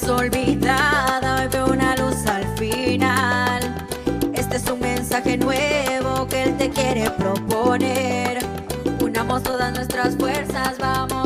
olvidada, hoy veo una luz al final. Este es un mensaje nuevo que Él te quiere proponer. Unamos todas nuestras fuerzas, vamos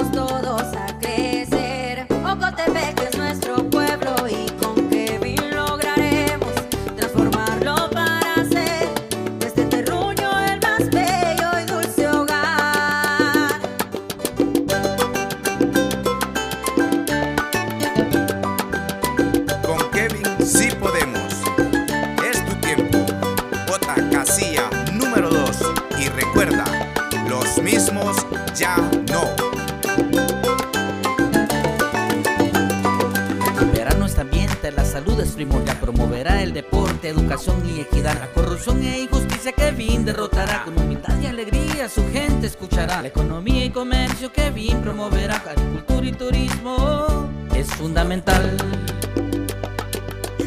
educación y equidad. La corrupción e injusticia Kevin derrotará. Con humildad y alegría su gente escuchará. La economía y comercio Kevin promoverá. Agricultura y turismo es fundamental.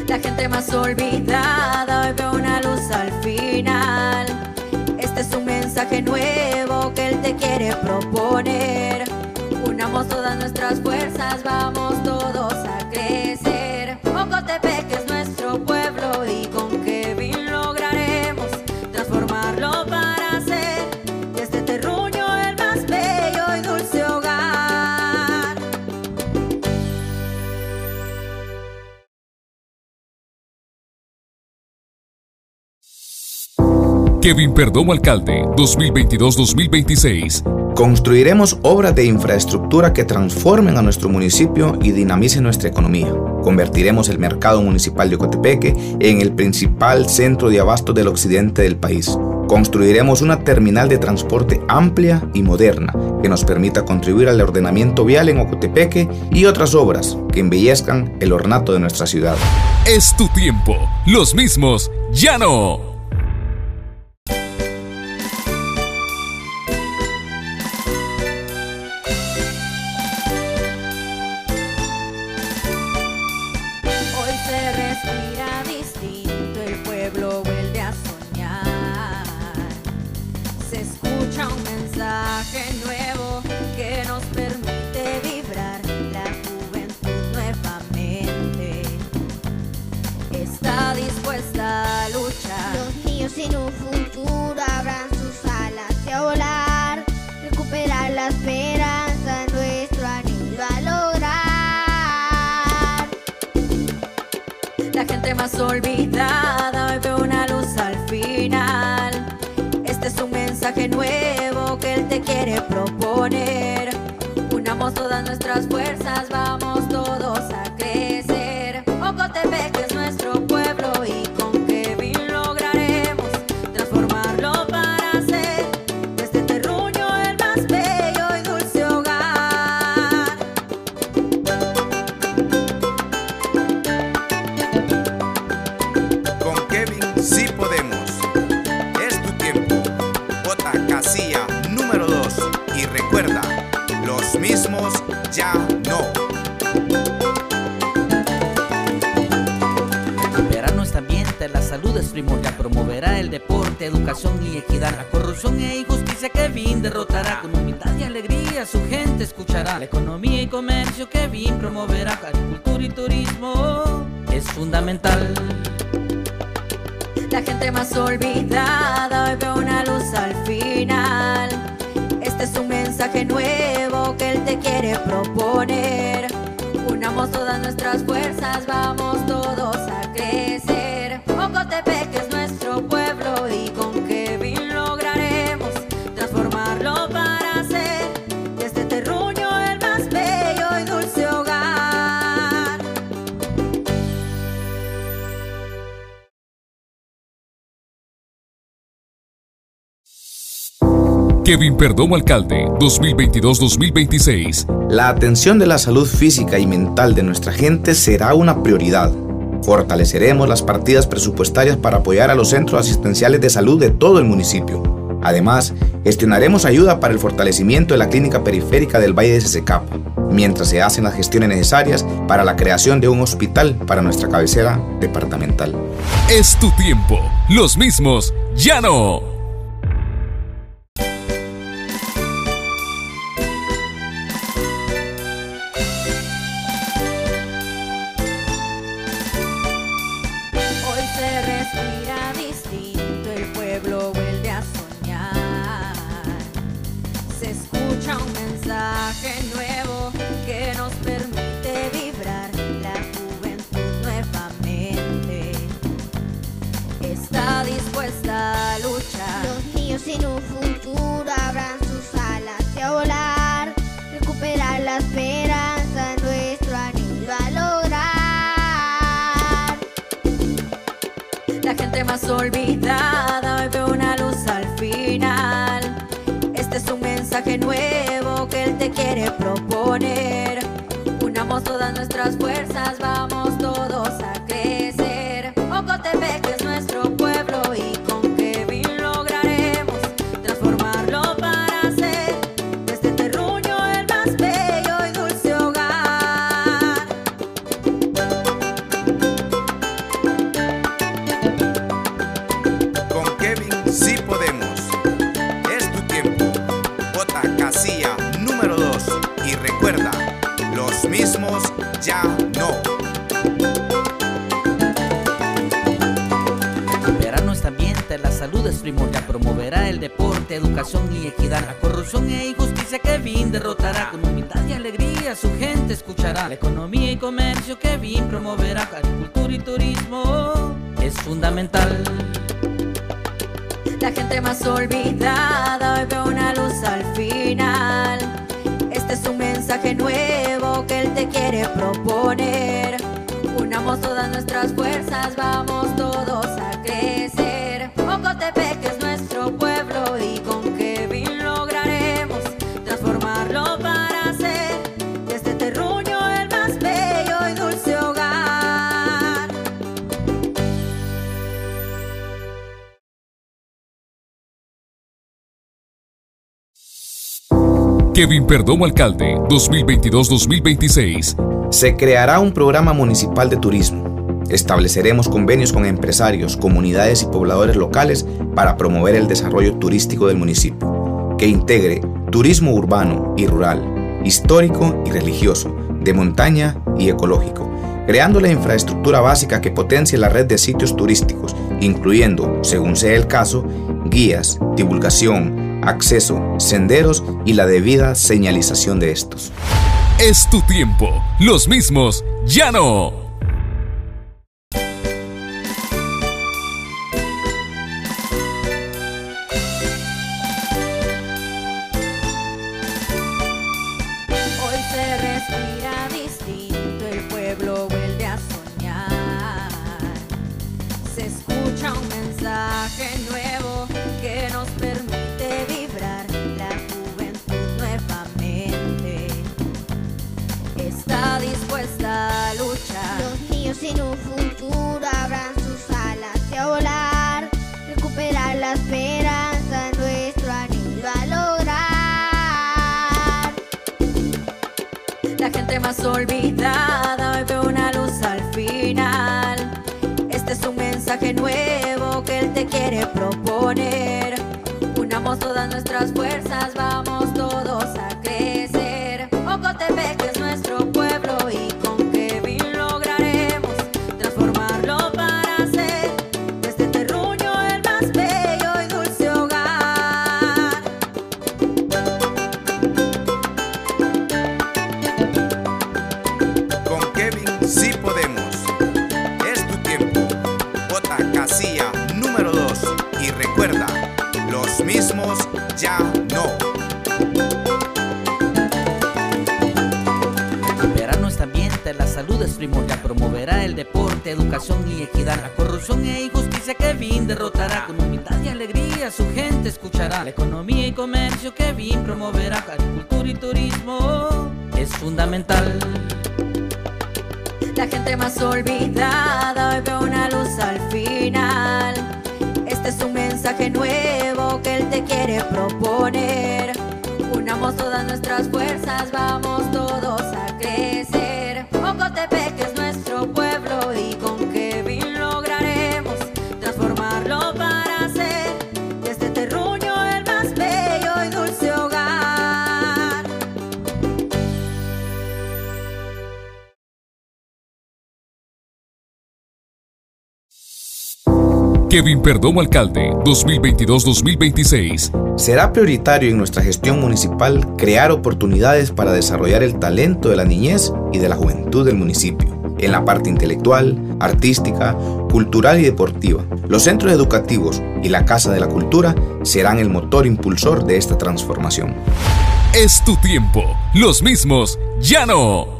La gente más olvidada, hoy veo una luz al final. Este es un mensaje nuevo que Él te quiere proponer. Kevin Perdomo Alcalde 2022-2026. Construiremos obras de infraestructura que transformen a nuestro municipio y dinamicen nuestra economía. Convertiremos el mercado municipal de Ocotepeque en el principal centro de abasto del occidente del país. Construiremos una terminal de transporte amplia y moderna que nos permita contribuir al ordenamiento vial en Ocotepeque y otras obras que embellezcan el ornato de nuestra ciudad. Es tu tiempo. Los mismos ya no. Olvidada, hoy veo una luz al final. Este es un mensaje nuevo que Él te quiere proponer. Unamos todas nuestras fuerzas, vamos el deporte, educación y equidad. La corrupción e injusticia Kevin derrotará. Con humildad y alegría su gente escuchará. La economía y comercio Kevin promoverá. Agricultura y turismo es fundamental. La gente más olvidada, hoy veo una luz al final. Este es un mensaje nuevo que Él te quiere proponer. Unamos todas nuestras fuerzas, vamos todos Kevin Perdomo Alcalde 2022-2026. La atención de la salud física y mental de nuestra gente será una prioridad. Fortaleceremos las partidas presupuestarias para apoyar a los centros asistenciales de salud de todo el municipio. Además, gestionaremos ayuda para el fortalecimiento de la clínica periférica del Valle de Sesecapa, mientras se hacen las gestiones necesarias para la creación de un hospital para nuestra cabecera departamental. Es tu tiempo. Los mismos ya no. Derrotará. Con humildad y alegría su gente escuchará. La economía y comercio que bien promoverá. Agricultura y turismo es fundamental. La gente más olvidada hoy ve una luz al final. Este es un mensaje nuevo que él te quiere proponer. Unamos todas nuestras fuerzas, vamos todos Kevin Perdomo Alcalde 2022-2026. Se creará un programa municipal de turismo. Estableceremos convenios con empresarios, comunidades y pobladores locales para promover el desarrollo turístico del municipio, que integre turismo urbano y rural, histórico y religioso, de montaña y ecológico, creando la infraestructura básica que potencie la red de sitios turísticos, incluyendo, según sea el caso, guías, divulgación, acceso, senderos y la debida señalización de estos. Es tu tiempo. Los mismos ya no. Está dispuesta a luchar. Los niños sin un futuro abran sus alas y a volar, recuperar la esperanza, nuestro anhelo a lograr. La gente más olvidada hoy ve una luz al final. Este es un mensaje nuevo que él te quiere proponer. Unamos todas nuestras fuerzas, vamos comercio que bien promoverá. Agricultura y turismo es fundamental. La gente más olvidada hoy ve una luz al final. Este es un mensaje nuevo que él te quiere proponer. Unamos todas nuestras fuerzas, vamos todos a Kevin Perdomo Alcalde 2022-2026. Será prioritario en nuestra gestión municipal crear oportunidades para desarrollar el talento de la niñez y de la juventud del municipio. en la parte intelectual, artística, cultural y deportiva. Los centros educativos y la Casa de la Cultura serán el motor impulsor de esta transformación. Es tu tiempo. Los mismos ya no.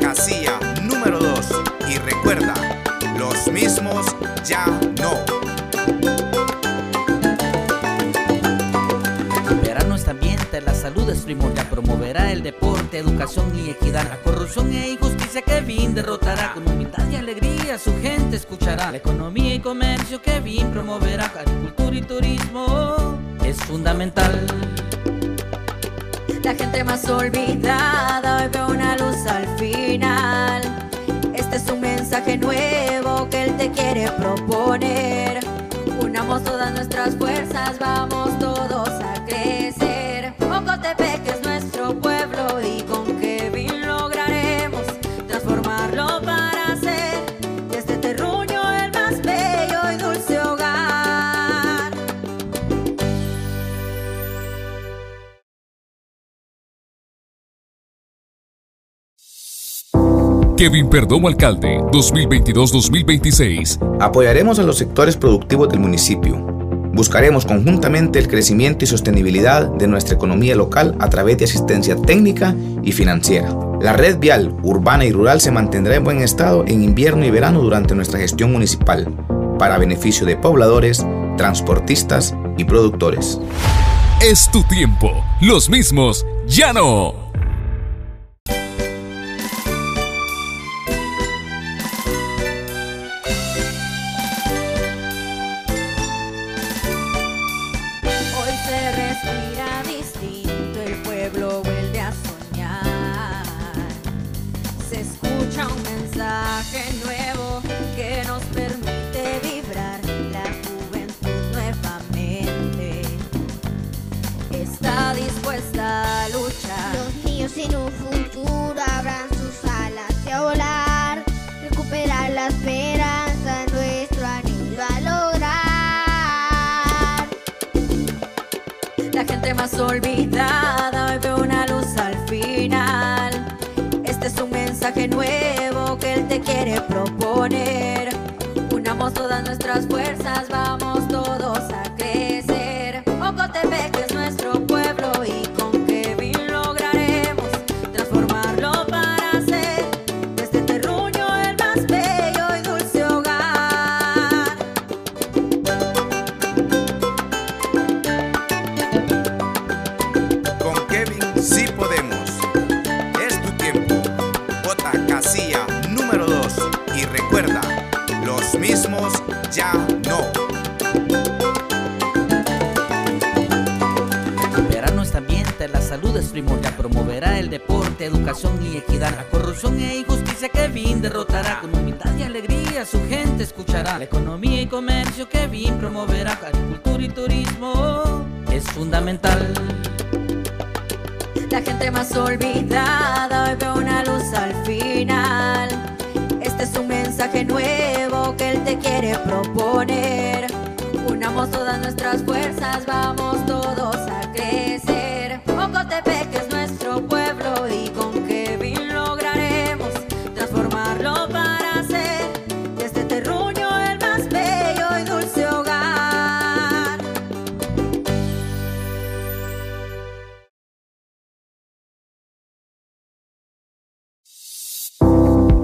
casilla número 2 y recuerda, los mismos ya no. Recuperar nuestro ambiente, la salud es primordial, promoverá el deporte, educación y equidad. La corrupción e injusticia bien derrotará, con humildad y alegría su gente escuchará. La economía y comercio bien promoverá, agricultura y turismo es fundamental. La gente más olvidada, hoy veo una luz al final. Este es un mensaje nuevo que Él te quiere proponer. Unamos todas nuestras fuerzas, vamos Kevin Perdomo Alcalde, 2022-2026. Apoyaremos a los sectores productivos del municipio. Buscaremos conjuntamente el crecimiento y sostenibilidad de nuestra economía local a través de asistencia técnica y financiera. La red vial urbana y rural se mantendrá en buen estado en invierno y verano durante nuestra gestión municipal, para beneficio de pobladores, transportistas y productores. Es tu tiempo. Los mismos ya no. Olvidada, hoy veo una luz al final. Este es un mensaje nuevo que Él te quiere proponer. Unamos todas nuestras fuerzas, vamos educación y equidad. La corrupción e injusticia que bien derrotará, con humildad y alegría su gente escuchará. La economía y comercio que bien promoverá, agricultura y turismo es fundamental. La gente más olvidada, hoy veo una luz al final. Este es un mensaje nuevo que Él te quiere proponer. Unamos todas nuestras fuerzas, vamos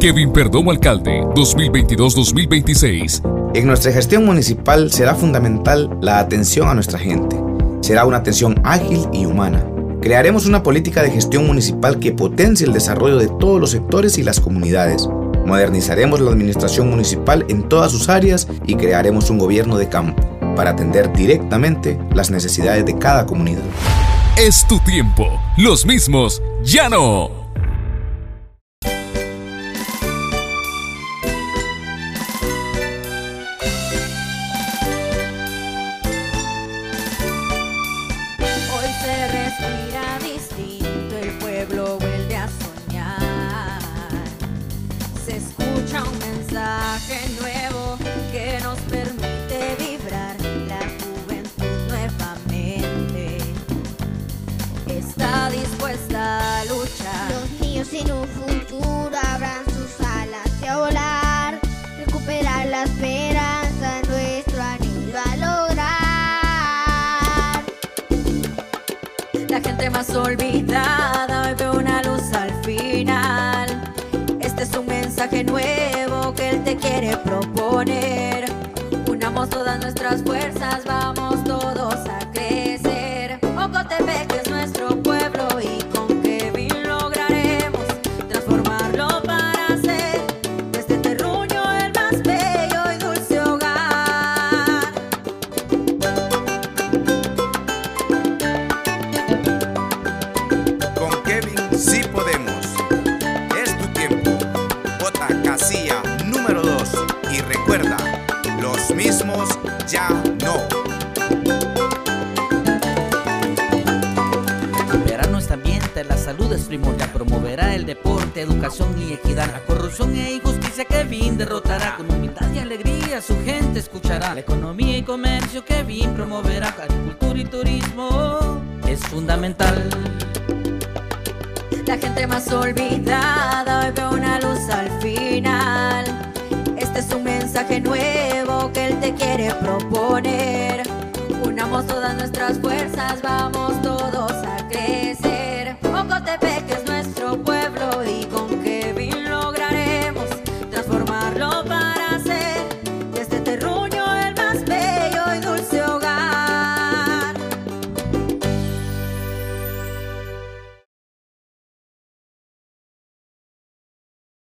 Kevin Perdomo Alcalde, 2022-2026. En nuestra gestión municipal será fundamental la atención a nuestra gente. Será una atención ágil y humana. Crearemos una política de gestión municipal que potencie el desarrollo de todos los sectores y las comunidades. Modernizaremos la administración municipal en todas sus áreas y crearemos un gobierno de campo para atender directamente las necesidades de cada comunidad. Es tu tiempo. Los mismos ya no. Abran sus alas y a volar, recuperar la esperanza, nuestro anhelo a lograr. La gente más olvidada hoy ve una luz al final. Este es un mensaje nuevo que él te quiere proponer. Unamos todas nuestras fuerzas, educación y equidad. La corrupción e injusticia Kevin derrotará. Con humildad y alegría su gente escuchará. La economía y comercio Kevin promoverá. Agricultura y turismo es fundamental. La gente más olvidada hoy ve una luz al final. Este es un mensaje nuevo que él te quiere proponer. Unamos todas nuestras fuerzas, vamos todos a